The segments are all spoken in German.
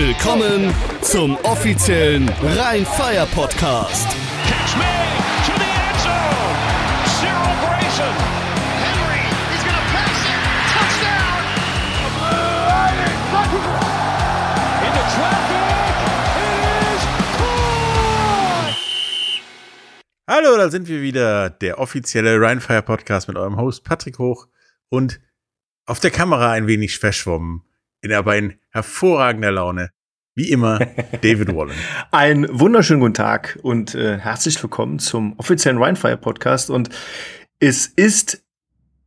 Willkommen zum offiziellen Rhein-Fire Podcast. Catch me to the end zone. Cyril Grayson. Henry, he's gonna pass it. Touchdown. Into traffic. It is caught. Hallo, da sind wir wieder, der offizielle Rheinfire Podcast mit eurem Host Patrick Hoch und auf der Kamera ein wenig verschwommen, in aber in hervorragender Laune, wie immer, David Wallen. Einen wunderschönen guten Tag und äh, herzlich willkommen zum offiziellen Rhinefire Podcast. Und es ist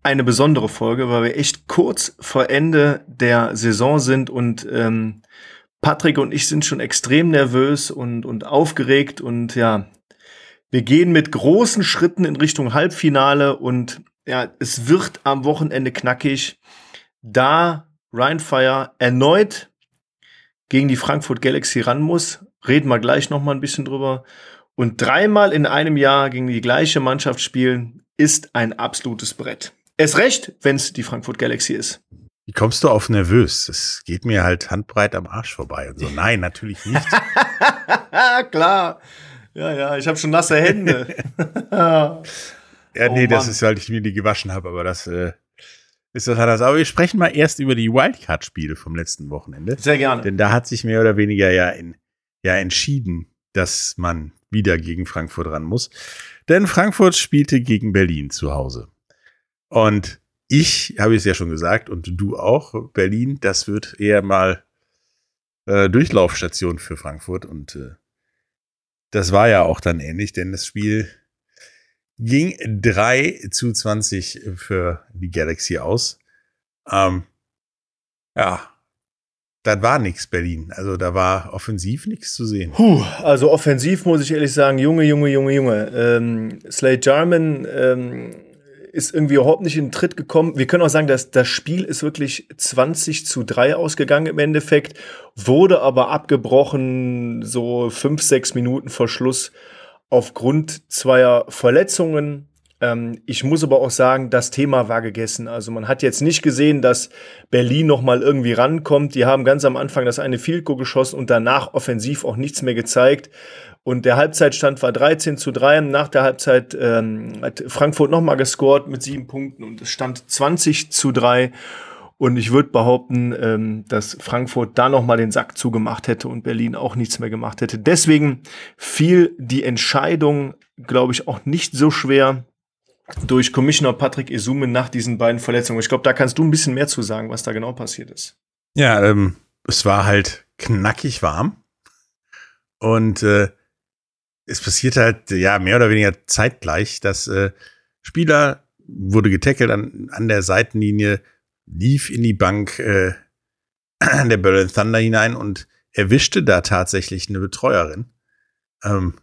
eine besondere Folge, weil wir echt kurz vor Ende der Saison sind und ähm, Patrick und ich sind schon extrem nervös und, und aufgeregt und ja, wir gehen mit großen Schritten in Richtung Halbfinale und ja, es wird am Wochenende knackig, da Rheinfire erneut gegen die Frankfurt Galaxy ran muss. Reden wir gleich noch mal ein bisschen drüber. Und dreimal in einem Jahr gegen die gleiche Mannschaft spielen, ist ein absolutes Brett. Es recht, wenn es die Frankfurt Galaxy ist. Wie kommst du auf nervös? Es geht mir halt handbreit am Arsch vorbei und so. Nein, natürlich nicht. Klar. Ja, ja, ich habe schon nasse Hände. Ja, Oh nee, das Mann. ist, weil ich mir die gewaschen habe, aber das äh, ist was anderes. Aber wir sprechen mal erst über die Wildcard-Spiele vom letzten Wochenende. Sehr gerne. Denn da hat sich mehr oder weniger ja, in, ja entschieden, dass man wieder gegen Frankfurt ran muss. Denn Frankfurt spielte gegen Berlin zu Hause. Und ich habe es ja schon gesagt und du auch, Berlin, das wird eher mal äh, Durchlaufstation für Frankfurt. Und äh, das war ja auch dann ähnlich, denn das Spiel ging 3 zu 20 für die Galaxy aus. Ähm, ja, das war nix Berlin. Also da war offensiv nichts zu sehen. Puh, also offensiv muss ich ehrlich sagen, Junge, Junge, Junge, Junge. Ähm, Slade Jarman ähm, ist irgendwie überhaupt nicht in den Tritt gekommen. Wir können auch sagen, dass das Spiel ist wirklich 20 zu 3 ausgegangen im Endeffekt, wurde aber abgebrochen so fünf, sechs Minuten vor Schluss aufgrund zweier Verletzungen. Ähm, ich muss aber auch sagen, das Thema war gegessen. Also man hat jetzt nicht gesehen, dass Berlin noch mal irgendwie rankommt. Die haben ganz am Anfang das eine Goal geschossen und danach offensiv auch nichts mehr gezeigt. Und der Halbzeitstand war 13 zu 3. Nach der Halbzeit ähm, hat Frankfurt noch mal gescored mit sieben Punkten und es stand 20 zu 3. Und ich würde behaupten, ähm, dass Frankfurt da noch mal den Sack zugemacht hätte und Berlin auch nichts mehr gemacht hätte. Deswegen fiel die Entscheidung, glaube ich, auch nicht so schwer durch Commissioner Patrick Esume nach diesen beiden Verletzungen. Ich glaube, da kannst du ein bisschen mehr zu sagen, was da genau passiert ist. Ja, ähm, es war halt knackig warm. Und äh, es passiert halt, ja, mehr oder weniger zeitgleich, dass äh, Spieler wurde getackelt an, an der Seitenlinie, lief in die Bank äh, der Berlin Thunder hinein und erwischte da tatsächlich eine Betreuerin. Ähm,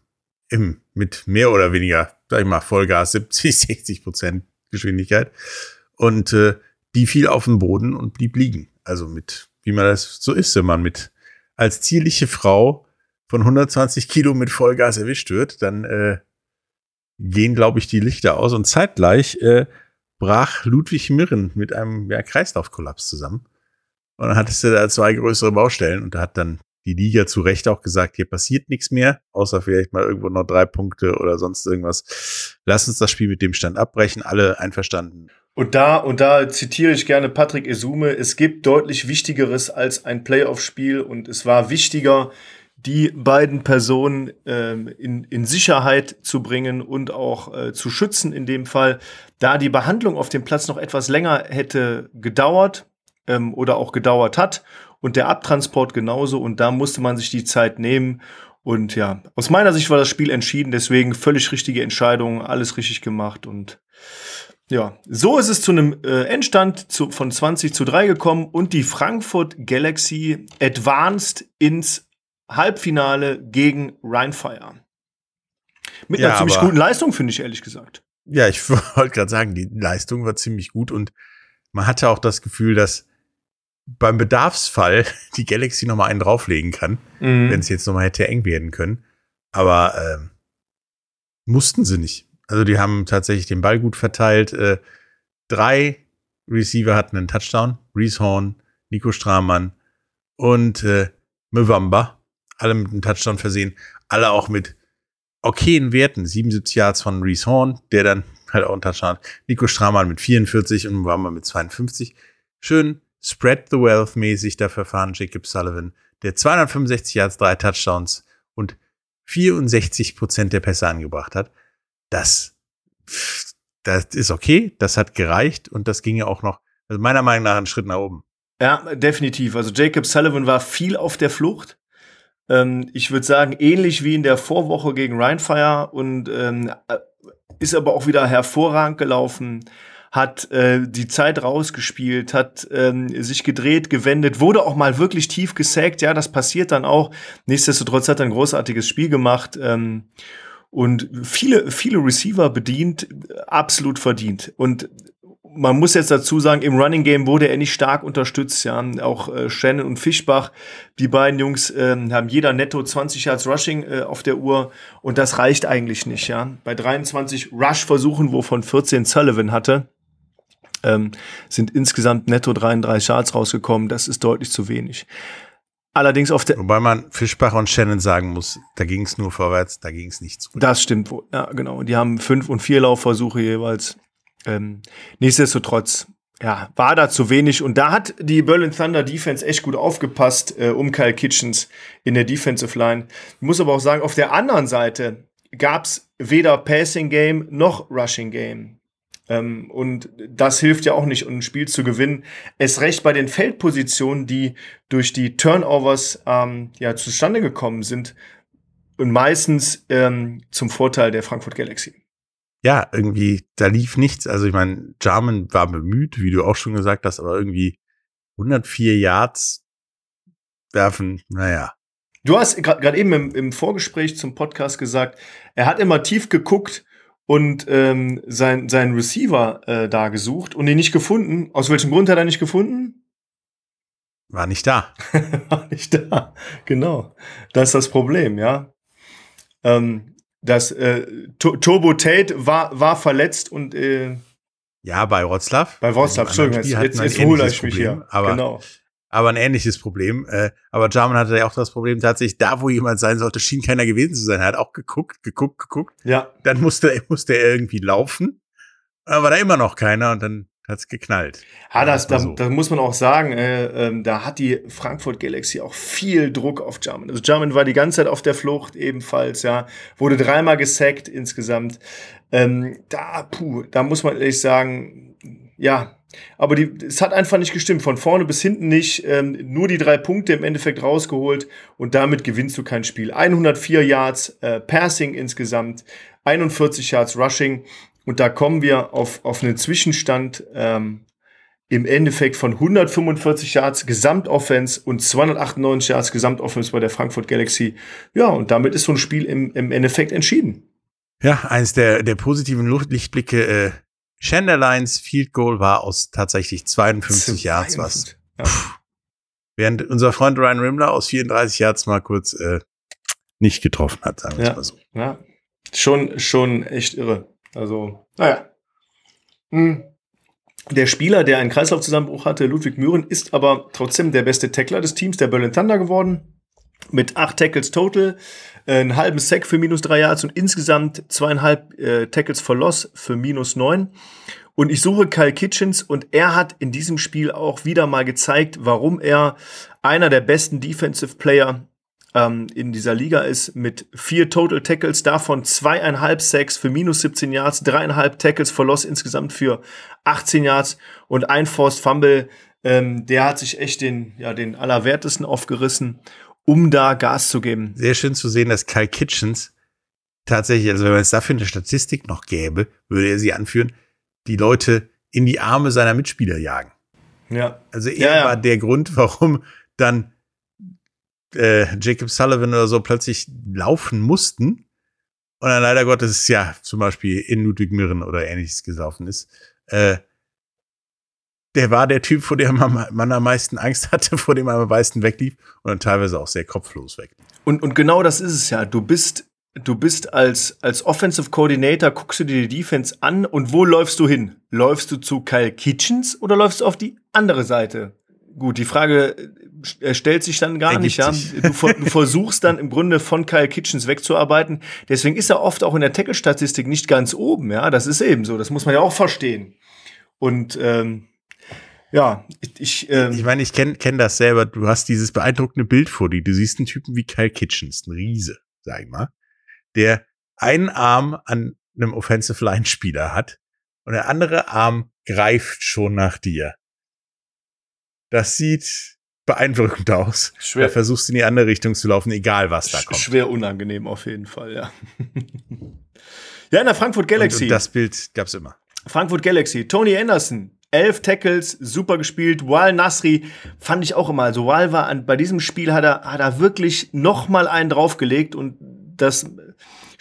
im, mit mehr oder weniger, sag ich mal, Vollgas 70, 60 Prozent Geschwindigkeit. Und äh, die fiel auf den Boden und blieb liegen. Also mit, wie man das so ist, wenn man mit als zierliche Frau von 120 Kilo mit Vollgas erwischt wird, dann äh, gehen, glaube ich, die Lichter aus. Und zeitgleich äh, brach Ludwig Mirren mit einem ja, Kreislaufkollaps zusammen. Und dann hattest du da zwei größere Baustellen und da hat dann die Liga zu Recht auch gesagt, hier passiert nichts mehr, außer vielleicht mal irgendwo noch drei Punkte oder sonst irgendwas. Lass uns das Spiel mit dem Stand abbrechen, alle einverstanden. Und da, und da zitiere ich gerne Patrick Esume, es gibt deutlich Wichtigeres als ein Playoff-Spiel und es war wichtiger, die beiden Personen ähm, in, in Sicherheit zu bringen und auch äh, zu schützen in dem Fall, da die Behandlung auf dem Platz noch etwas länger hätte gedauert ähm, oder auch gedauert hat und der Abtransport genauso und da musste man sich die Zeit nehmen. Und ja, aus meiner Sicht war das Spiel entschieden, deswegen völlig richtige Entscheidung, alles richtig gemacht und ja, so ist es zu einem äh, Endstand zu, von 20 zu 3 gekommen und die Frankfurt Galaxy advanced ins Halbfinale gegen Rheinfire. Mit Ja, einer ziemlich guten Leistung, finde ich ehrlich gesagt. Ja, ich wollte gerade sagen, die Leistung war ziemlich gut und man hatte auch das Gefühl, dass beim Bedarfsfall die Galaxy noch mal einen drauflegen kann, Mhm. wenn es jetzt noch mal hätte eng werden können. Aber ähm, mussten sie nicht. Also die haben tatsächlich den Ball gut verteilt. Äh, drei Receiver hatten einen Touchdown. Reese Horn, Nico Stramann und äh, Mwamba, alle mit einem Touchdown versehen, alle auch mit okayen Werten. 77 Yards von Reese Horn, der dann halt auch einen Touchdown hat. Nico Stramann mit 44 und Mwamba mit 52. Schön Spread the Wealth mäßig da verfahren Jacob Sullivan, der 265 Yards, drei Touchdowns und 64 Prozent der Pässe angebracht hat. Das, das ist okay, das hat gereicht und das ging ja auch noch, also meiner Meinung nach, einen Schritt nach oben. Ja, definitiv. Also Jacob Sullivan war viel auf der Flucht. Ähm, ich würde sagen, ähnlich wie in der Vorwoche gegen Rheinfire und ähm, äh, ist aber auch wieder hervorragend gelaufen hat äh, die Zeit rausgespielt, hat ähm, sich gedreht, gewendet, wurde auch mal wirklich tief gesackt. Ja, das passiert dann auch. Nichtsdestotrotz hat er ein großartiges Spiel gemacht. Ähm, und viele, viele Receiver bedient, absolut verdient. Und man muss jetzt dazu sagen, im Running Game wurde er nicht stark unterstützt. Ja, auch äh, Shannon und Fischbach, die beiden Jungs äh, haben jeder netto 20 Yards Rushing äh, auf der Uhr und das reicht eigentlich nicht. Ja, bei 23 Rush-Versuchen, wovon 14 Sullivan hatte, ähm, sind insgesamt netto 33 Yards rausgekommen. Das ist deutlich zu wenig. Allerdings auf der. Wobei man Fischbach und Shannon sagen muss, da ging es nur vorwärts, da ging es nicht zurück. Das stimmt wohl, ja, genau. Die haben fünf und vier Laufversuche jeweils. Ähm, nichtsdestotrotz, ja, war da zu wenig. Und da hat die Berlin Thunder Defense echt gut aufgepasst äh, um Kyle Kitchens in der Defensive Line. Ich muss aber auch sagen, auf der anderen Seite gab's weder Passing Game noch Rushing Game. Ähm, und das hilft ja auch nicht, um ein Spiel zu gewinnen. Es recht bei den Feldpositionen, die durch die Turnovers ähm, ja zustande gekommen sind und meistens ähm, zum Vorteil der Frankfurt Galaxy. Ja, irgendwie, da lief nichts. Also ich meine, Jarman war bemüht, wie du auch schon gesagt hast, aber irgendwie 104 Yards werfen, naja. Du hast gerade eben im, im Vorgespräch zum Podcast gesagt, er hat immer tief geguckt und ähm, sein, sein Receiver äh, da gesucht und ihn nicht gefunden. Aus welchem Grund hat er nicht gefunden? War nicht da. War nicht da. Genau. Das ist das Problem, ja. Ähm, das äh, Turbo Tate war, war verletzt und äh, ja, bei Wroclaw. Bei Wroclaw, Entschuldigung, jetzt, jetzt, jetzt hole ich mich hier. Aber genau aber ein ähnliches Problem. Äh, aber Jarman hatte ja auch das Problem tatsächlich, da wo jemand sein sollte, schien keiner gewesen zu sein. Er hat auch geguckt, geguckt, geguckt. Ja. Dann musste, musste er irgendwie laufen. Aber da immer noch keiner und dann hat's geknallt. Ja, das, da, so. da muss man auch sagen, äh, äh, da hat die Frankfurt Galaxy auch viel Druck auf Jarman. Also Jarman war die ganze Zeit auf der Flucht ebenfalls, ja, wurde dreimal gesackt insgesamt. Ähm, da, puh, da muss man ehrlich sagen, ja, aber die, es hat einfach nicht gestimmt. Von vorne bis hinten nicht. Ähm, nur die drei Punkte im Endeffekt rausgeholt und damit gewinnst du kein Spiel. 104 Yards äh, Passing insgesamt, 41 Yards Rushing. Und da kommen wir auf, auf einen Zwischenstand ähm, im Endeffekt von 145 Yards Gesamtoffense und 298 Yards Gesamtoffense bei der Frankfurt Galaxy. Ja, und damit ist so ein Spiel im, im Endeffekt entschieden. Ja, eins der, der positiven Lichtblicke äh, Chandlerlines Field Goal war aus tatsächlich 52 Yards was. Ja. Während unser Freund Ryan Rimler aus 34 Yards mal kurz äh, nicht getroffen hat, sagen wir ja. mal so. Ja, schon, schon echt irre. Also, naja. Hm. Der Spieler, der einen Kreislaufzusammenbruch hatte, Ludwig Mühren, ist aber trotzdem der beste Tackler des Teams der Berlin Thunder geworden. Mit acht Tackles total, äh, einen halben Sack für minus drei Yards und insgesamt zweieinhalb äh, Tackles for Loss für minus neun. Und ich suche Kyle Kitchens und er hat in diesem Spiel auch wieder mal gezeigt, warum er einer der besten Defensive Player ähm, in dieser Liga ist mit vier Total Tackles, davon zweieinhalb Sacks für minus 17 Yards, dreieinhalb Tackles for Loss insgesamt für 18 Yards und ein Forced Fumble. Ähm, der hat sich echt den, ja, den Allerwertesten aufgerissen um da Gas zu geben. Sehr schön zu sehen, dass Kyle Kitchens tatsächlich, also wenn man es dafür eine Statistik noch gäbe, würde er sie anführen, die Leute in die Arme seiner Mitspieler jagen. Ja. Also er ja, ja. war der Grund, warum dann äh, Jacob Sullivan oder so plötzlich laufen mussten. Und dann leider Gottes, ja, zum Beispiel in Ludwig Mirren oder ähnliches gelaufen ist. Äh, der war der Typ, vor dem man, man am meisten Angst hatte, vor dem man am meisten weglief und dann teilweise auch sehr kopflos weg. Und, und genau das ist es ja. Du bist, du bist als, als Offensive Coordinator, guckst du dir die Defense an und wo läufst du hin? Läufst du zu Kyle Kitchens oder läufst du auf die andere Seite? Gut, die Frage äh, stellt sich dann gar Ergibt nicht, ja. Du, du versuchst dann im Grunde von Kyle Kitchens wegzuarbeiten. Deswegen ist er oft auch in der Tackle-Statistik nicht ganz oben, ja. Das ist eben so. Das muss man ja auch verstehen. Und ähm, ja, ich, ich, ähm, Ich meine, ich kenne kenn das selber. Du hast dieses beeindruckende Bild vor dir. Du siehst einen Typen wie Kyle Kitchens, ein Riese, sag ich mal, der einen Arm an einem Offensive Line Spieler hat und der andere Arm greift schon nach dir. Das sieht beeindruckend aus. Schwer. Da versuchst du in die andere Richtung zu laufen, egal was da kommt. schwer unangenehm auf jeden Fall, ja. ja, in der Frankfurt Galaxy. Und, und das Bild gab's immer. Frankfurt Galaxy, Tony Anderson, elf Tackles, super gespielt. Wal Nasri fand ich auch immer. Also Wal war an, bei diesem Spiel hat er, hat er wirklich noch mal einen draufgelegt und das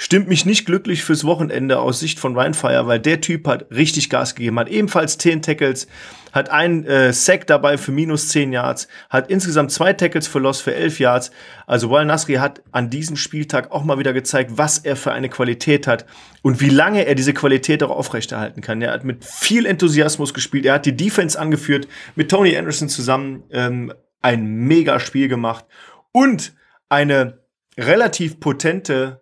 stimmt mich nicht glücklich fürs Wochenende aus Sicht von Rheinfire, weil der Typ hat richtig Gas gegeben, hat ebenfalls 10 Tackles, hat einen äh, Sack dabei für minus 10 Yards, hat insgesamt zwei Tackles für Loss für 11 Yards. Also Wal Nasri hat an diesem Spieltag auch mal wieder gezeigt, was er für eine Qualität hat und wie lange er diese Qualität auch aufrechterhalten kann. Er hat mit viel Enthusiasmus gespielt, er hat die Defense angeführt, mit Tony Anderson zusammen ähm, ein mega Spiel gemacht und eine relativ potente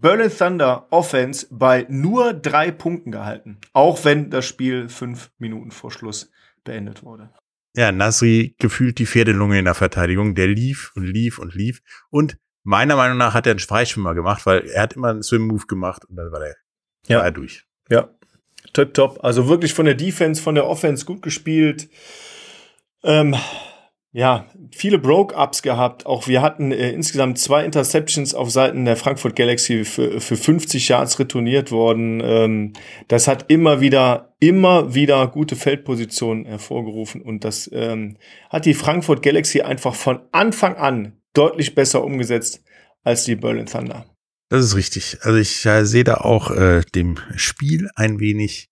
Berlin Thunder Offense bei nur drei Punkten gehalten. Auch wenn das Spiel fünf Minuten vor Schluss beendet wurde. Ja, Nasri gefühlt die Pferdelunge in der Verteidigung. Der lief und lief und lief. Und meiner Meinung nach hat er einen Freischwimmer gemacht, weil er hat immer einen Swim-Move gemacht und dann war der, Ja. war er durch. Ja, top, top. Also wirklich von der Defense, von der Offense gut gespielt. Ähm, ja, viele Broke-Ups gehabt. Auch wir hatten äh, insgesamt zwei Interceptions auf Seiten der Frankfurt Galaxy für, für 50 Yards retourniert worden. Ähm, das hat immer wieder, immer wieder gute Feldpositionen hervorgerufen und das ähm, hat die Frankfurt Galaxy einfach von Anfang an deutlich besser umgesetzt als die Berlin Thunder. Das ist richtig. Also ich äh, sehe da auch äh, dem Spiel ein wenig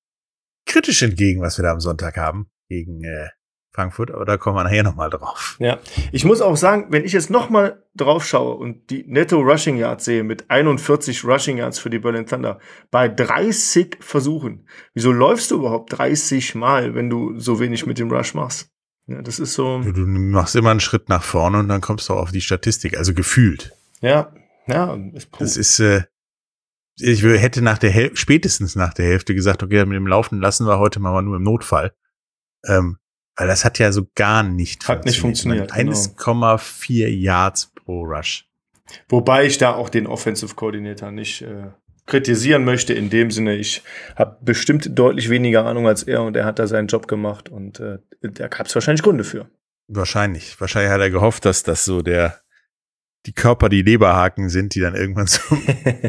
kritisch entgegen, was wir da am Sonntag haben gegen äh, Frankfurt, aber da kommen wir nachher nochmal drauf. Ja, ich muss auch sagen, wenn ich jetzt noch mal drauf schaue und die Netto Rushing Yards sehe mit 41 Rushing Yards für die Berlin Thunder bei 30 Versuchen, wieso läufst du überhaupt 30 Mal, wenn du so wenig mit dem Rush machst? Ja, das ist so, Du, du machst immer einen Schritt nach vorne und dann kommst du auf die Statistik, also gefühlt. ja, ja, ist puh. Das ist, äh, ich hätte nach der Häl spätestens nach der Hälfte gesagt, okay, mit dem Laufen lassen wir heute mal nur im Notfall. Ähm, weil das hat ja so gar nicht Hat nicht funktioniert, genau. 1,4 Yards pro Rush. Wobei ich da auch den Offensive Coordinator nicht äh, kritisieren möchte. In dem Sinne, ich habe bestimmt deutlich weniger Ahnung als er und er hat da seinen Job gemacht und äh, da gab es wahrscheinlich Gründe für. Wahrscheinlich. Wahrscheinlich hat er gehofft, dass das so der, die Körper, die Leberhaken sind, die dann irgendwann zum,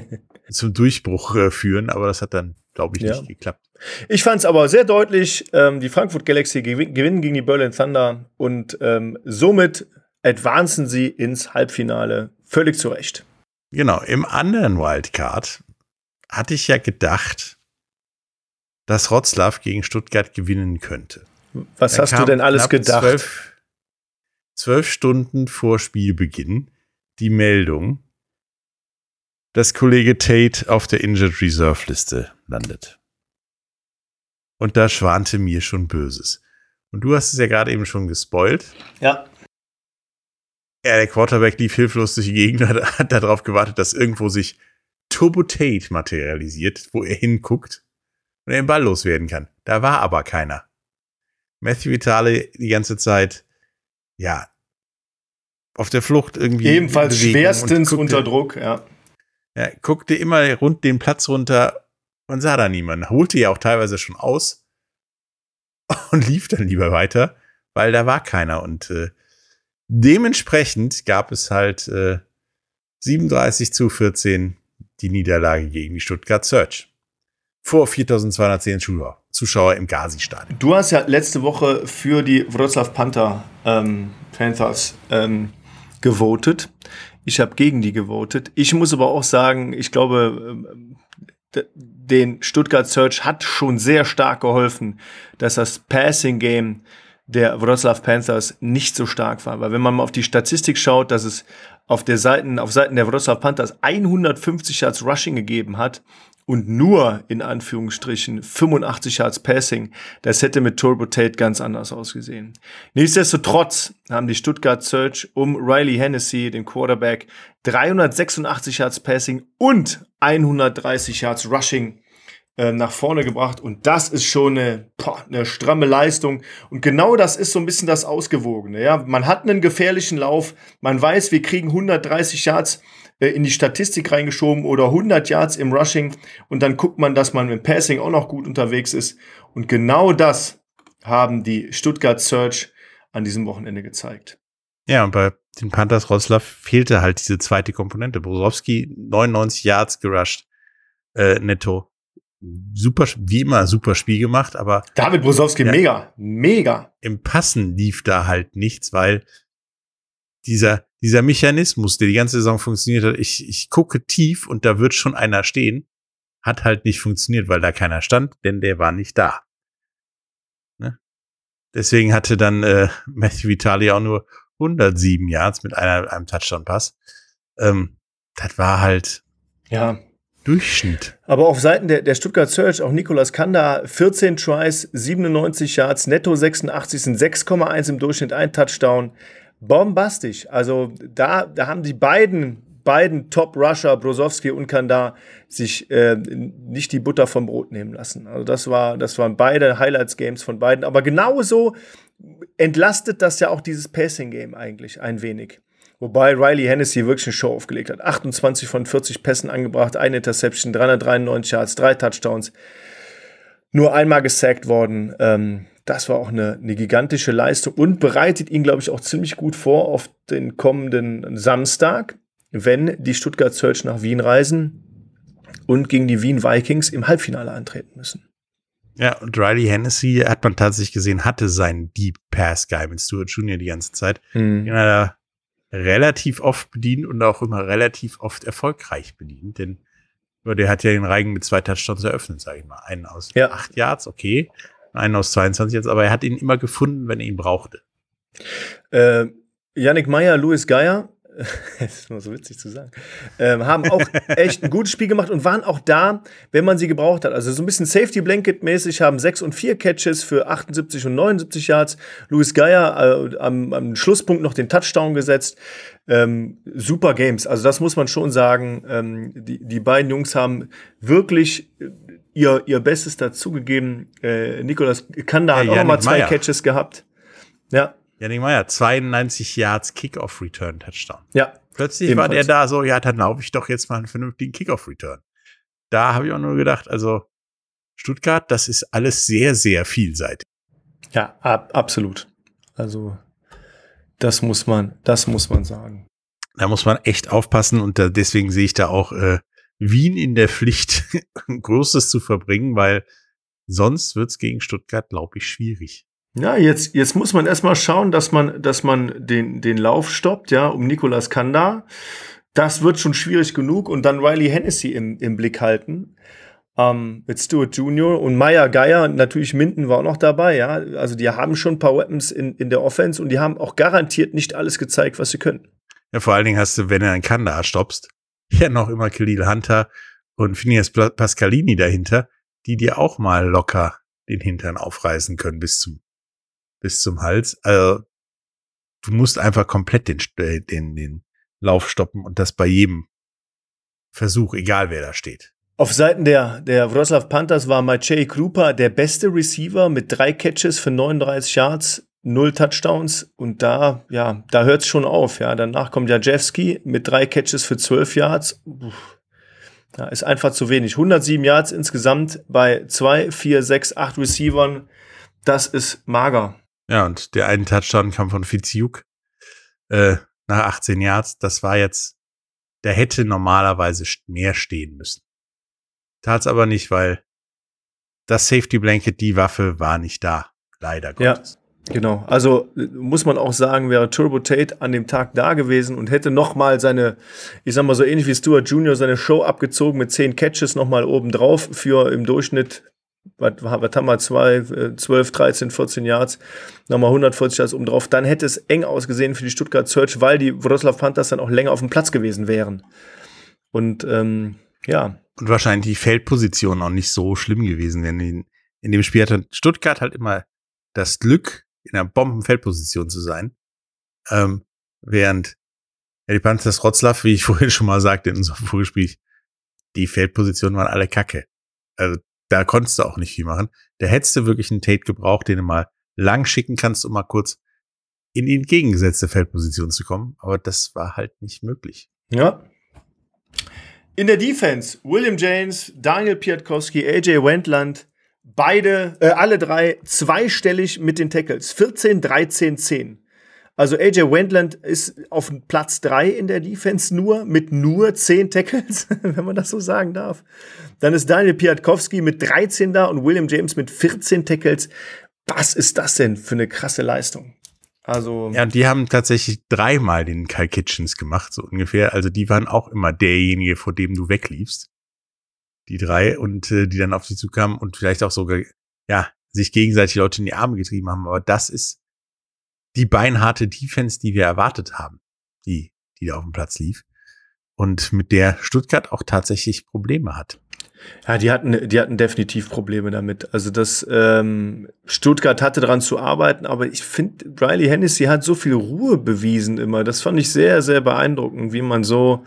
zum Durchbruch äh, führen. Aber das hat dann, glaube ich, Ja. nicht geklappt. Ich fand es aber sehr deutlich, ähm, die Frankfurt Galaxy gewin gewinnen gegen die Berlin Thunder und ähm, somit advancen sie ins Halbfinale völlig zu Recht. Genau. Im anderen Wildcard hatte ich ja gedacht, dass Rotzlaff gegen Stuttgart gewinnen könnte. Was Da hast du denn alles gedacht? Zwölf, zwölf Stunden vor Spielbeginn die Meldung, dass Kollege Tate auf der Injured Reserve Liste landet. Und da schwante mir schon Böses. Und du hast es ja gerade eben schon gespoilt. Ja. Ja, der Quarterback lief hilflos durch die Gegend, hat, hat darauf gewartet, dass irgendwo sich Turbo Tate materialisiert, wo er hinguckt und er den Ball loswerden kann. Da war aber keiner. Matthew Vitale die ganze Zeit, ja, auf der Flucht irgendwie. Ebenfalls schwerstens unter Druck, ja. Ja, guckte immer rund den Platz runter und sah da niemanden. Holte ja auch teilweise schon aus und lief dann lieber weiter, weil da war keiner. Und äh, dementsprechend gab es halt äh, 37 zu 14 die Niederlage gegen die Stuttgart Search. Vor 4210 Zuschauer, Zuschauer im Gazi-Stadion. Du hast ja letzte Woche für die Wroclaw Panther ähm, Panthers ähm, gewotet. Ich habe gegen die gewotet. Ich muss aber auch sagen, ich glaube, ähm, den Stuttgart Search hat schon sehr stark geholfen, dass das Passing Game der Wroclaw Panthers nicht so stark war. Weil wenn man mal auf die Statistik schaut, dass es auf der Seiten, auf Seiten der Wroclaw Panthers 150 Yards Rushing gegeben hat und nur in Anführungsstrichen 85 Yards Passing. Das hätte mit Turbo Tate ganz anders ausgesehen. Nichtsdestotrotz haben die Stuttgart Search um Riley Hennessy, den Quarterback, 386 Yards Passing und 130 Yards Rushing äh, nach vorne gebracht. Und das ist schon eine, boah, eine stramme Leistung. Und genau das ist so ein bisschen das Ausgewogene. Ja? Man hat einen gefährlichen Lauf. Man weiß, wir kriegen 130 Yards äh, in die Statistik reingeschoben oder 100 Yards im Rushing und dann guckt man, dass man mit Passing auch noch gut unterwegs ist. Und genau das haben die Stuttgart Search an diesem Wochenende gezeigt. Ja, und bei den Panthers Roslav fehlte halt diese zweite Komponente. Borowski 99 Yards gerusht, äh, netto. Super, wie immer, super Spiel gemacht, aber. David Brosowski, ja, mega, mega. Im Passen lief da halt nichts, weil dieser, dieser Mechanismus, der die ganze Saison funktioniert hat, ich, ich gucke tief und da wird schon einer stehen, hat halt nicht funktioniert, weil da keiner stand, denn der war nicht da. Ne? Deswegen hatte dann äh, Matthew Vitali auch nur 107 Yards mit einer, einem Touchdown-Pass. Ähm, das war halt ja. Durchschnitt. Aber auf Seiten der, der Stuttgart Search auch Nicolas Kanda 14 Tries, 97 Yards, netto 86 sind 6,1 im Durchschnitt, ein Touchdown bombastisch. Also da, da haben die beiden, beiden Top-Rusher, Brosowski und Kanda, sich äh, nicht die Butter vom Brot nehmen lassen. Also das, war, das waren beide Highlights-Games von beiden. Aber genauso entlastet das ja auch dieses Passing-Game eigentlich ein wenig. Wobei Riley Hennessy wirklich eine Show aufgelegt hat. 28 von 40 Pässen angebracht, eine Interception, 393 Yards, drei Touchdowns. Nur einmal gesackt worden. Ähm, das war auch eine, eine gigantische Leistung und bereitet ihn, glaube ich, auch ziemlich gut vor auf den kommenden Samstag, wenn die Stuttgart Search nach Wien reisen und gegen die Wien Vikings im Halbfinale antreten müssen. Ja, und Riley Hennessy hat man tatsächlich gesehen, hatte seinen Deep Pass Guy mit Stuart Jr. die ganze Zeit. Mhm. Den hat er relativ oft bedient und auch immer relativ oft erfolgreich bedient, denn der hat ja den Reigen mit zwei Touchdowns eröffnet, sage ich mal. Einen aus ja. acht Yards, okay einen aus 22 jetzt, aber er hat ihn immer gefunden, wenn er ihn brauchte. Äh, Yannick Meyer, Louis Geier, das ist immer so witzig zu sagen, ähm, haben auch echt ein gutes Spiel gemacht und waren auch da, wenn man sie gebraucht hat. Also so ein bisschen Safety Blanket mäßig haben sechs und vier Catches für 78 und 79 Yards. Louis Geier äh, am, am, Schlusspunkt noch den Touchdown gesetzt. Ähm, super Games. Also das muss man schon sagen. Ähm, die, die beiden Jungs haben wirklich ihr, ihr Bestes dazugegeben. Äh, Nikolas Kanda ja, hat auch Janik mal zwei Meyer. Catches gehabt. Ja. Janik Meyer, 92 Yards Kickoff-Return-Touchdown. Ja. Plötzlich ebenfalls. war der da so, ja, dann laufe ich doch jetzt mal einen vernünftigen Kickoff-Return. Da habe ich auch nur gedacht, also Stuttgart, das ist alles sehr, sehr vielseitig. Ja, ab, absolut. Also das muss man, das muss man sagen. Da muss man echt aufpassen und da, deswegen sehe ich da auch äh, Wien in der Pflicht, Großes zu verbringen, weil sonst wird's gegen Stuttgart, glaube ich, schwierig. Ja, jetzt, jetzt muss man erstmal schauen, dass man, dass man den, den Lauf stoppt, ja, um Nicolas Kanda. Das wird schon schwierig genug und dann Riley Hennessy im, im Blick halten. Ähm, mit Stuart Jr. und Meyer Geier, natürlich Minden war auch noch dabei, ja. Also die haben schon ein paar Weapons in, in der Offense und die haben auch garantiert nicht alles gezeigt, was sie können. Ja, vor allen Dingen hast du, wenn du einen Kanda stoppst, ja noch immer Khalil Hunter und Phineas Pascalini dahinter, die dir auch mal locker den Hintern aufreißen können bis zum, bis zum Hals. Also, du musst einfach komplett den, äh, den, den Lauf stoppen und das bei jedem Versuch, egal wer da steht. Auf Seiten der, der Wroclaw Panthers war Maciej Krupa der beste Receiver mit drei Catches für 39 Yards null Touchdowns und da, ja, da hört es schon auf. Ja, danach kommt Jajewski mit drei Catches für zwölf Yards. Ja, ist einfach zu wenig. 107 Yards insgesamt bei zwei, vier, sechs, acht Receivern. Das ist mager. Ja, und der eine Touchdown kam von Fiziuk äh, nach 18 Yards. Das war jetzt, der hätte normalerweise mehr stehen müssen. Tat's aber nicht, weil das Safety Blanket, die Waffe, war nicht da. Leider Gottes. Ja. Genau, also muss man auch sagen, wäre Turbo Tate an dem Tag da gewesen und hätte nochmal seine, ich sag mal so ähnlich wie Stuart Junior, seine Show abgezogen mit zehn Catches nochmal oben drauf für im Durchschnitt, was, was haben wir, zwei, 12, 13, 14 Yards, nochmal 140 Yards oben drauf, dann hätte es eng ausgesehen für die Stuttgart Search, weil die Wroclaw Panthers dann auch länger auf dem Platz gewesen wären. Und ähm, ja, und wahrscheinlich die Feldposition auch nicht so schlimm gewesen wären. In, in dem Spiel hatte Stuttgart halt immer das Glück, in einer Bombenfeldposition zu sein. Ähm, während ja, die Panthers Rotzlaff, wie ich vorhin schon mal sagte in unserem Vorgespräch, die Feldpositionen waren alle kacke. Also da konntest du auch nicht viel machen. Da hättest du wirklich einen Tate gebraucht, den du mal lang schicken kannst, um mal kurz in die entgegengesetzte Feldposition zu kommen. Aber das war halt nicht möglich. Ja. In der Defense, William James, Daniel Piatkowski, AJ Wendland, beide, äh, alle drei zweistellig mit den Tackles. 14, 13, 10. Also AJ Wendland ist auf Platz 3 in der Defense nur, mit nur 10 Tackles, wenn man das so sagen darf. Dann ist Daniel Piatkowski mit 13 da und William James mit 14 Tackles. Was ist das denn für eine krasse Leistung? Also. Ja, und die haben tatsächlich dreimal den Kai Kitchens gemacht, so ungefähr. Also die waren auch immer derjenige, vor dem du wegliefst. Die drei und äh, die dann auf sie zukamen und vielleicht auch sogar, ja, sich gegenseitig Leute in die Arme getrieben haben. Aber das ist die beinharte Defense, die wir erwartet haben, die, die da auf dem Platz lief. Und mit der Stuttgart auch tatsächlich Probleme hat. Ja, die hatten, die hatten definitiv Probleme damit. Also das ähm, Stuttgart hatte daran zu arbeiten, aber ich finde, Riley Hennessy hat so viel Ruhe bewiesen immer. Das fand ich sehr, sehr beeindruckend, wie man so,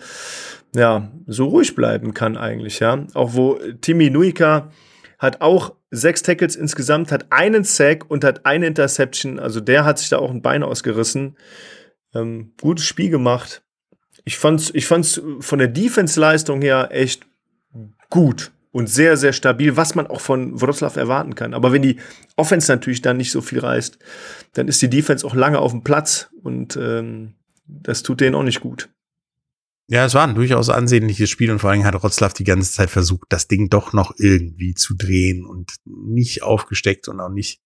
ja, so ruhig bleiben kann eigentlich, ja. Auch wo Timmy Nuika hat auch sechs Tackles insgesamt, hat einen Sack und hat eine Interception. Also der hat sich da auch ein Bein ausgerissen. Ähm, gutes Spiel gemacht. Ich fand's, ich fand's von der Defense-Leistung her echt gut und sehr, sehr stabil, was man auch von Wroclaw erwarten kann. Aber wenn die Offense natürlich dann nicht so viel reißt, dann ist die Defense auch lange auf dem Platz und ähm, das tut denen auch nicht gut. Ja, es war ein durchaus ansehnliches Spiel und vor allem hat Rotzlaff die ganze Zeit versucht, das Ding doch noch irgendwie zu drehen und nicht aufgesteckt und auch nicht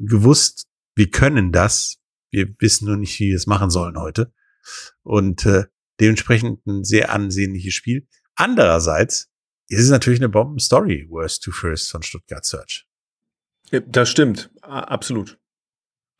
gewusst, wir können das. Wir wissen nur nicht, wie wir es machen sollen heute. Und äh, dementsprechend ein sehr ansehnliches Spiel. Andererseits ist es natürlich eine Bomben-Story, Worst to First von Stuttgart Search. Das stimmt, absolut.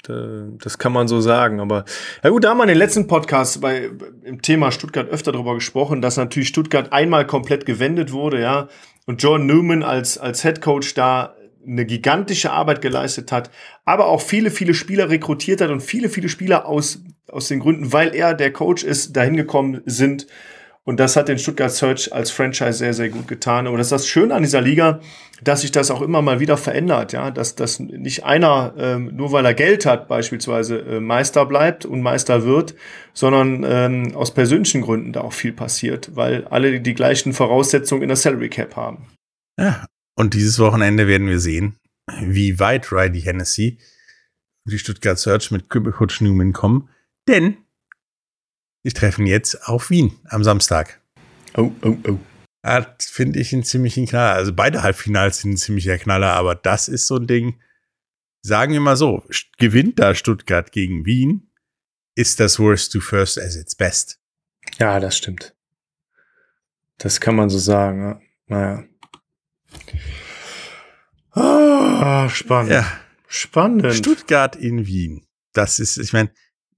Das kann man so sagen. Aber ja gut, da haben wir in den letzten Podcasts bei im Thema Stuttgart öfter darüber gesprochen, dass natürlich Stuttgart einmal komplett gewendet wurde, ja. Und John Newman als, als Head Coach da eine gigantische Arbeit geleistet hat, aber auch viele, viele Spieler rekrutiert hat und viele, viele Spieler aus, aus den Gründen, weil er der Coach ist, dahin gekommen sind, und das hat den Stuttgart Search als Franchise sehr, sehr gut getan. Aber das ist das Schöne an dieser Liga, dass sich das auch immer mal wieder verändert, ja, dass, dass nicht einer, ähm, nur weil er Geld hat, beispielsweise äh, Meister bleibt und Meister wird, sondern ähm, aus persönlichen Gründen da auch viel passiert, weil alle die gleichen Voraussetzungen in der Salary Cap haben. Ja, und dieses Wochenende werden wir sehen, wie weit Riley Hennessy die Stuttgart Search mit Coach Newman kommen, denn die treffen jetzt auf Wien am Samstag. Oh, oh, oh. Das finde ich einen ziemlichen Knaller. Also beide Halbfinals sind ein ziemlicher Knaller, aber das ist so ein Ding. Sagen wir mal so, gewinnt da Stuttgart gegen Wien, ist das Worst to First as its best. Ja, das stimmt. Das kann man so sagen. Ja. Naja. Ah, spannend. Ja. Spannend. Stuttgart in Wien. Das ist, ich meine,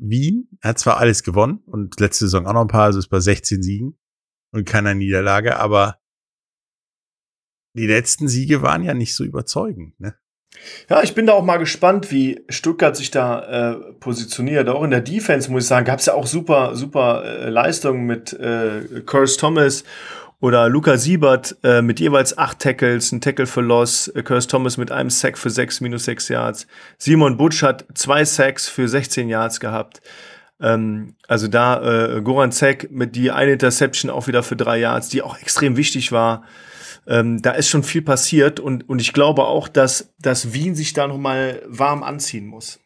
Wien hat zwar alles gewonnen und letzte Saison auch noch ein paar, also ist bei 16 Siegen und keiner Niederlage, aber die letzten Siege waren ja nicht so überzeugend, ne? Ja, ich bin da auch mal gespannt, wie Stuttgart sich da äh, positioniert. Auch in der Defense, muss ich sagen, gab es ja auch super, super äh, Leistungen mit äh, Curse Thomas oder Luca Siebert äh, mit jeweils acht Tackles, ein Tackle für Loss, äh, Curse Thomas mit einem Sack für sechs minus sechs Yards. Simon Butch hat zwei Sacks für 16 Yards gehabt. Ähm, also da äh, Goran Zek mit die eine Interception auch wieder für drei Yards, die auch extrem wichtig war. Ähm, da ist schon viel passiert und, und ich glaube auch, dass, dass Wien sich da nochmal warm anziehen muss.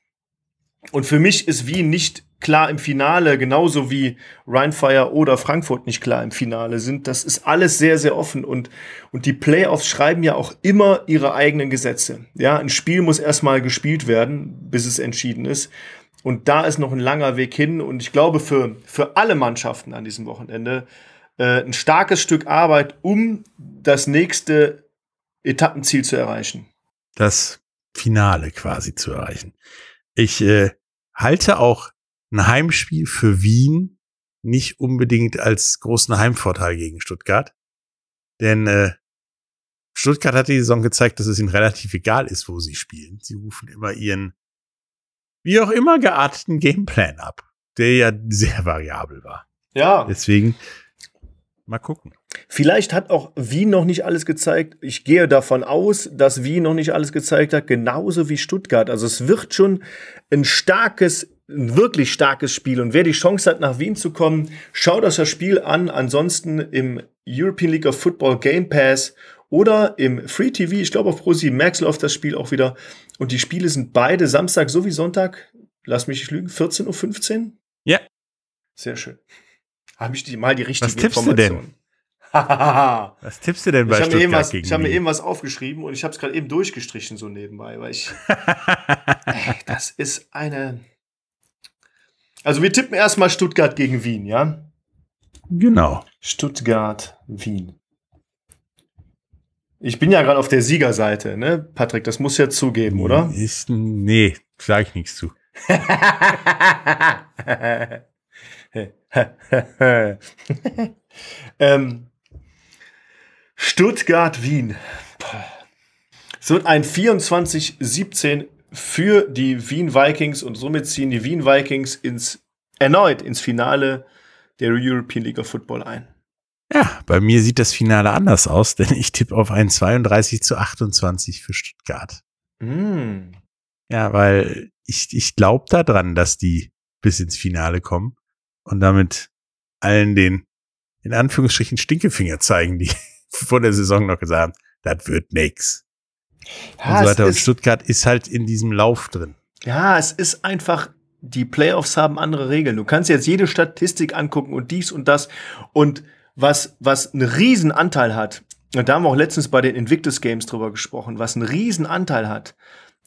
Und für mich ist Wien nicht klar im Finale, genauso wie Rheinfire oder Frankfurt nicht klar im Finale sind. Das ist alles sehr, sehr offen und, und die Playoffs schreiben ja auch immer ihre eigenen Gesetze. Ja, ein Spiel muss erstmal gespielt werden, bis es entschieden ist. Und da ist noch ein langer Weg hin und ich glaube für, für alle Mannschaften an diesem Wochenende äh, ein starkes Stück Arbeit, um das nächste Etappenziel zu erreichen. Das Finale quasi zu erreichen. Ich äh, halte auch ein Heimspiel für Wien nicht unbedingt als großen Heimvorteil gegen Stuttgart. Denn äh, Stuttgart hat die Saison gezeigt, dass es ihnen relativ egal ist, wo sie spielen. Sie rufen immer ihren, wie auch immer gearteten Gameplan ab, der ja sehr variabel war. Ja. Deswegen mal gucken. Vielleicht hat auch Wien noch nicht alles gezeigt. Ich gehe davon aus, dass Wien noch nicht alles gezeigt hat, genauso wie Stuttgart. Also es wird schon ein starkes, ein wirklich starkes Spiel. Und wer die Chance hat, nach Wien zu kommen, schaut euch das Spiel an. Ansonsten im European League of Football Game Pass oder im Free TV. Ich glaube auf Pro7 Max läuft das Spiel auch wieder. Und die Spiele sind beide Samstag sowie Sonntag. Lass mich nicht lügen, 14.15 Uhr? Ja. Sehr schön. Habe ich mal die richtigen Was tippst du denn? Was tippst du denn bei Ich habe Stuttgart was- gegen ich hab mir eben was aufgeschrieben und ich habe es gerade eben durchgestrichen so nebenbei, weil ich. Ey, das ist eine. Also wir tippen erstmal Stuttgart gegen Wien, ja? genau. Stuttgart, Wien. Ich bin ja gerade auf der Siegerseite, ne? Patrick, das muss ja zugeben, oder? Ist, nee, sag ich nichts zu. ähm, Stuttgart, Wien. Boah. Es wird ein 24-17 für die Wien Vikings und somit ziehen die Wien Vikings ins, erneut ins Finale der European League of Football ein. Ja, bei mir sieht das Finale anders aus, denn ich tippe auf ein 32 zu 28 für Stuttgart. Mm. Ja, weil ich, ich glaube daran, dass die bis ins Finale kommen und damit allen den, in Anführungsstrichen, Stinkefinger zeigen, die vor der Saison noch gesagt haben, das wird nix. Und Ja, so es weiter. Und Stuttgart ist halt in diesem Lauf drin. ja, es ist einfach, die Playoffs haben andere Regeln. Du kannst jetzt jede Statistik angucken und dies und das. Und was, was einen riesen Anteil hat, und da haben wir auch letztens bei den Invictus Games drüber gesprochen, was einen riesen Anteil hat,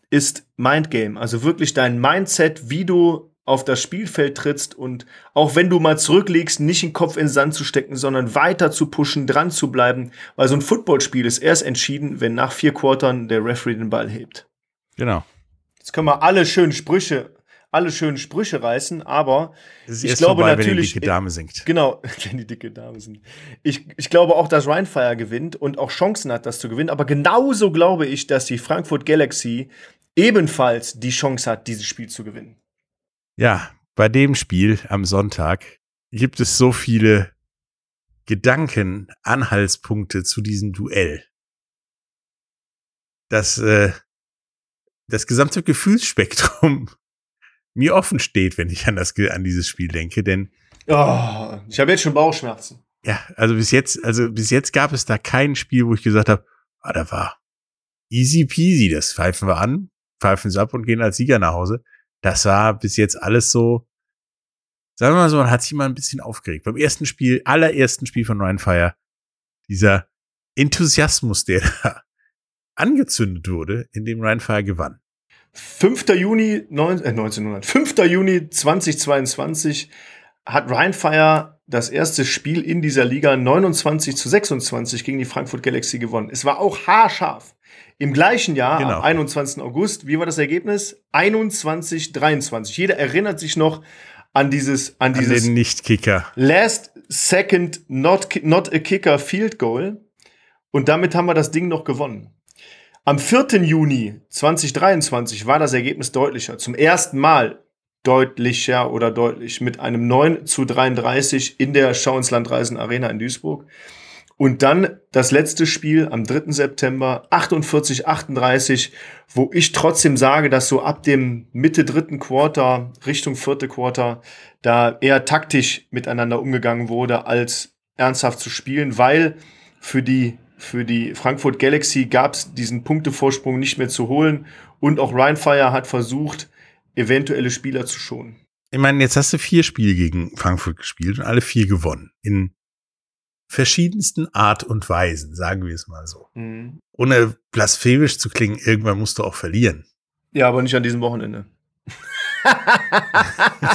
ist Mindgame. Also wirklich dein Mindset, wie du auf das Spielfeld trittst und auch wenn du mal zurücklegst, nicht den Kopf in den Sand zu stecken, sondern weiter zu pushen, dran zu bleiben, weil so ein Footballspiel ist erst entschieden, wenn nach vier Quartern der Referee den Ball hebt. Genau. Jetzt können wir alle schönen Sprüche, alle schönen Sprüche reißen, aber Ich glaube vorbei, wenn natürlich- die dicke Dame singt. Genau, wenn die dicke Dame sind. Ich, ich glaube auch, dass Rheinfire gewinnt und auch Chancen hat, das zu gewinnen. Aber genauso glaube ich, dass die Frankfurt Galaxy ebenfalls die Chance hat, dieses Spiel zu gewinnen. Ja, bei dem Spiel am Sonntag gibt es so viele Gedanken, Anhaltspunkte zu diesem Duell, dass äh, das gesamte Gefühlsspektrum mir offen steht, wenn ich an, das, an dieses Spiel denke. Denn Oh, ich habe jetzt schon Bauchschmerzen. ja, also bis jetzt, also bis jetzt gab es da kein Spiel, wo ich gesagt habe, ah, da war easy peasy, das pfeifen wir an, pfeifen es ab und gehen als Sieger nach Hause. Das war bis jetzt alles so, sagen wir mal so, man hat sich mal ein bisschen aufgeregt. Beim ersten Spiel, allerersten Spiel von Ryan Fire, dieser Enthusiasmus, der da angezündet wurde, in dem Ryan Fire gewann. 5. Juni neun, äh, 1900, 5. Juni 2022 hat Rheinfire das erste Spiel in dieser Liga 29 zu 26 gegen die Frankfurt Galaxy gewonnen. Es war auch haarscharf. Im gleichen Jahr, Genau. am 21. August, wie war das Ergebnis? 21 23. Jeder erinnert sich noch an dieses, an An dieses Nicht-Kicker. Last Second Not, not a Kicker Field Goal. Und damit haben wir das Ding noch gewonnen. Am 4. Juni 2023 war das Ergebnis deutlicher. Zum ersten Mal deutlicher oder deutlich mit einem 9 zu 33 in der Schau ins Land Reisen Arena in Duisburg. Und dann das letzte Spiel am 3. September 48, 38, wo ich trotzdem sage, dass so ab dem Mitte dritten Quarter, Richtung vierte Quarter, da eher taktisch miteinander umgegangen wurde, als ernsthaft zu spielen, weil für die, für die Frankfurt Galaxy gab es diesen Punktevorsprung nicht mehr zu holen und auch Rheinfire hat versucht, eventuelle Spieler zu schonen. Ich meine, jetzt hast du vier Spiele gegen Frankfurt gespielt und alle vier gewonnen. In verschiedensten Art und Weisen, sagen wir es mal so. Ohne blasphemisch zu klingen, irgendwann musst du auch verlieren. Ja, aber nicht an diesem Wochenende.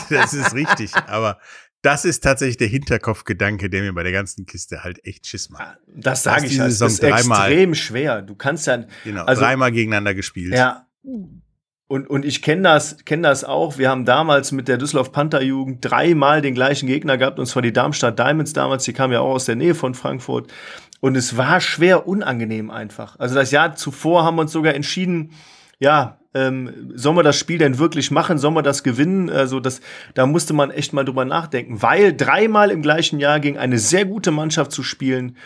Das ist richtig, aber das ist tatsächlich der Hinterkopfgedanke, der mir bei der ganzen Kiste halt echt Schiss macht. Das sage ich, diese das ist dreimal- extrem schwer. Du kannst ja, Genau, Also- dreimal gegeneinander gespielt. ja. Und, und ich kenne das, kenn das auch. Wir haben damals mit der Düsseldorf Panther Jugend dreimal den gleichen Gegner gehabt, und zwar die Darmstadt Diamonds damals. Die kamen ja auch aus der Nähe von Frankfurt. Und es war schwer unangenehm einfach. Also das Jahr zuvor haben wir uns sogar entschieden, ja, ähm, soll man das Spiel denn wirklich machen? Soll man das gewinnen? Also das, da musste man echt mal drüber nachdenken, weil dreimal im gleichen Jahr gegen eine sehr gute Mannschaft zu spielen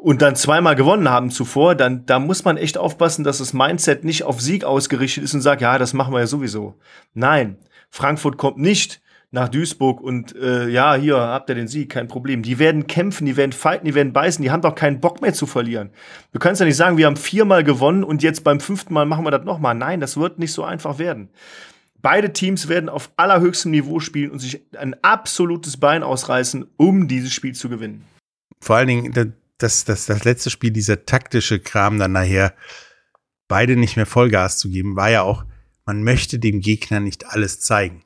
und dann zweimal gewonnen haben zuvor, dann da muss man echt aufpassen, dass das Mindset nicht auf Sieg ausgerichtet ist und sagt, ja, das machen wir ja sowieso. Nein, Frankfurt kommt nicht nach Duisburg und äh, ja, hier habt ihr den Sieg, kein Problem. Die werden kämpfen, die werden fighten, die werden beißen, die haben doch keinen Bock mehr zu verlieren. Du kannst ja nicht sagen, wir haben viermal gewonnen und jetzt beim fünften Mal machen wir das nochmal. Nein, das wird nicht so einfach werden. Beide Teams werden auf allerhöchstem Niveau spielen und sich ein absolutes Bein ausreißen, um dieses Spiel zu gewinnen. Vor allen Dingen, das, das, das letzte Spiel, dieser taktische Kram dann nachher, beide nicht mehr Vollgas zu geben, war ja auch, man möchte dem Gegner nicht alles zeigen.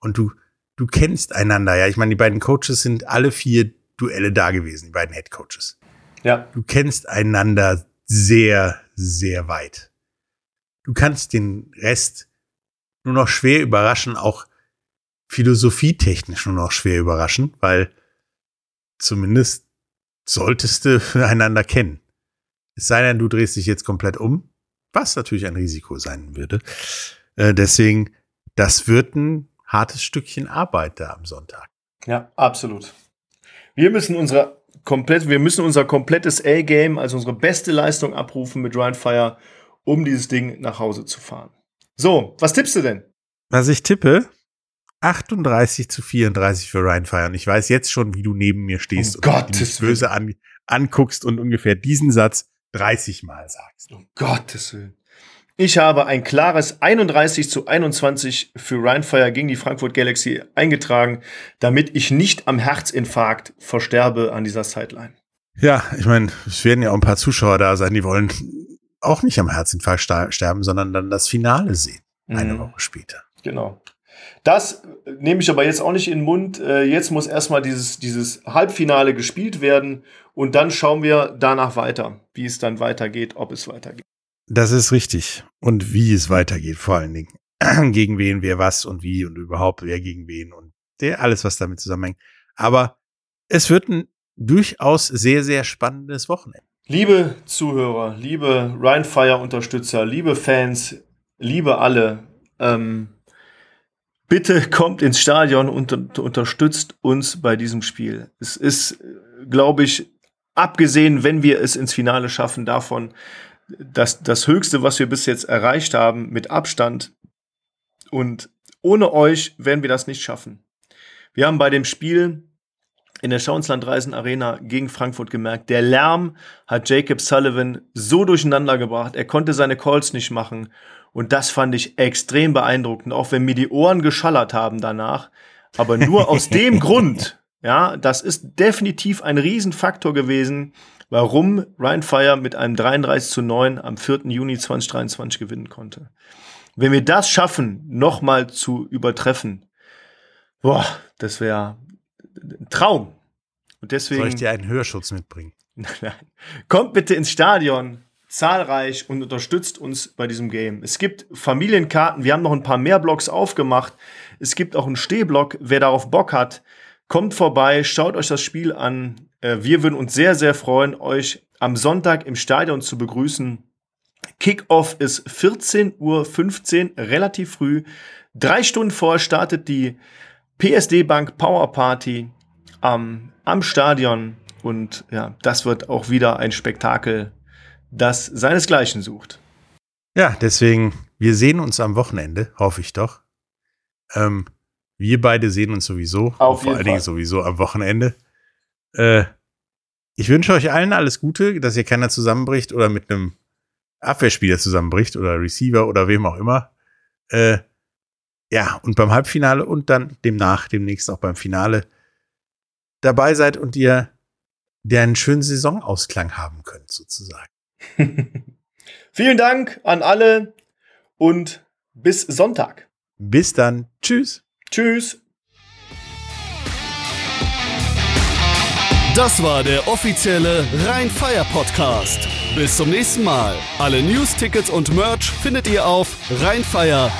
Und du, du kennst einander, ja. Ich meine, die beiden Coaches sind alle vier Duelle da gewesen, die beiden Head Coaches. Ja. Du kennst einander sehr, sehr weit. Du kannst den Rest nur noch schwer überraschen, auch philosophietechnisch nur noch schwer überraschen, weil zumindest solltest du einander kennen. Es sei denn, du drehst dich jetzt komplett um, was natürlich ein Risiko sein würde. Äh, deswegen, das wird ein hartes Stückchen Arbeit da am Sonntag. Ja, absolut. Wir müssen unsere komplett, wir müssen unser komplettes A-Game, also unsere beste Leistung abrufen mit Ryan Fire, um dieses Ding nach Hause zu fahren. So, was tippst du denn? Was ich tippe, 38 zu 34 für Ryan Fire. Und ich weiß jetzt schon, wie du neben mir stehst um und Gottes mich böse an, anguckst und ungefähr diesen Satz 30 Mal sagst. Um Gottes Willen. Ich habe ein klares 31 zu 21 für Ryan Fire gegen die Frankfurt Galaxy eingetragen, damit ich nicht am Herzinfarkt versterbe an dieser Sideline. Ja, ich meine, es werden ja auch ein paar Zuschauer da sein, die wollen auch nicht am Herzinfarkt sterben, sondern dann das Finale sehen, eine Mhm. Woche später. Genau. Das nehme ich aber jetzt auch nicht in den Mund. Äh, Jetzt muss erstmal dieses, dieses Halbfinale gespielt werden und dann schauen wir danach weiter, wie es dann weitergeht, ob es weitergeht. Das ist richtig. Und wie es weitergeht, vor allen Dingen. gegen wen, wer was und wie und überhaupt wer gegen wen und der, alles, was damit zusammenhängt. Aber es wird ein durchaus sehr, sehr spannendes Wochenende. Liebe Zuhörer, liebe Ryan Fire Unterstützer, liebe Fans, liebe alle, ähm, bitte kommt ins Stadion und unter- unterstützt uns bei diesem Spiel. Es ist, glaube ich, abgesehen, wenn wir es ins Finale schaffen, davon das, das Höchste, was wir bis jetzt erreicht haben, mit Abstand. Und ohne euch werden wir das nicht schaffen. Wir haben bei dem Spiel in der Schauenslandreisen Arena gegen Frankfurt gemerkt, der Lärm hat Jacob Sullivan so durcheinander gebracht, er konnte seine Calls nicht machen. Und das fand ich extrem beeindruckend, auch wenn mir die Ohren geschallert haben danach. Aber nur aus dem Grund, ja, das ist definitiv ein Riesenfaktor gewesen, warum Ryan Fire mit einem 33 zu 9 am 4. Juni 2023 gewinnen konnte. Wenn wir das schaffen, nochmal zu übertreffen, boah, das wäre ein Traum. Und deswegen. Soll ich dir einen Hörschutz mitbringen? Nein. Kommt bitte ins Stadion, zahlreich und unterstützt uns bei diesem Game. Es gibt Familienkarten, wir haben noch ein paar mehr Blocks aufgemacht. Es gibt auch einen Stehblock, wer darauf Bock hat, kommt vorbei, schaut euch das Spiel an. Äh, Wir würden uns sehr, sehr freuen, euch am Sonntag im Stadion zu begrüßen. Kickoff ist 14.15 Uhr, relativ früh. Drei Stunden vorher startet die PSD Bank Power Party am, am Stadion. Und ja, das wird auch wieder ein Spektakel, das seinesgleichen sucht. Ja, deswegen, wir sehen uns am Wochenende, hoffe ich doch. Ähm, wir beide sehen uns sowieso. Auf vor allen Dingen sowieso am Wochenende. Äh, ich wünsche euch allen alles Gute, dass ihr keiner zusammenbricht oder mit einem Abwehrspieler zusammenbricht oder Receiver oder wem auch immer. Äh, ja, und beim Halbfinale und dann demnach, demnächst auch beim Finale dabei seid und ihr der einen schönen Saisonausklang haben könnt, sozusagen. Vielen Dank an alle und bis Sonntag. Bis dann. Tschüss. Tschüss. Das war der offizielle Rhein-Fire Podcast. Bis zum nächsten Mal. Alle News, Tickets und Merch findet ihr auf rheinfire.de.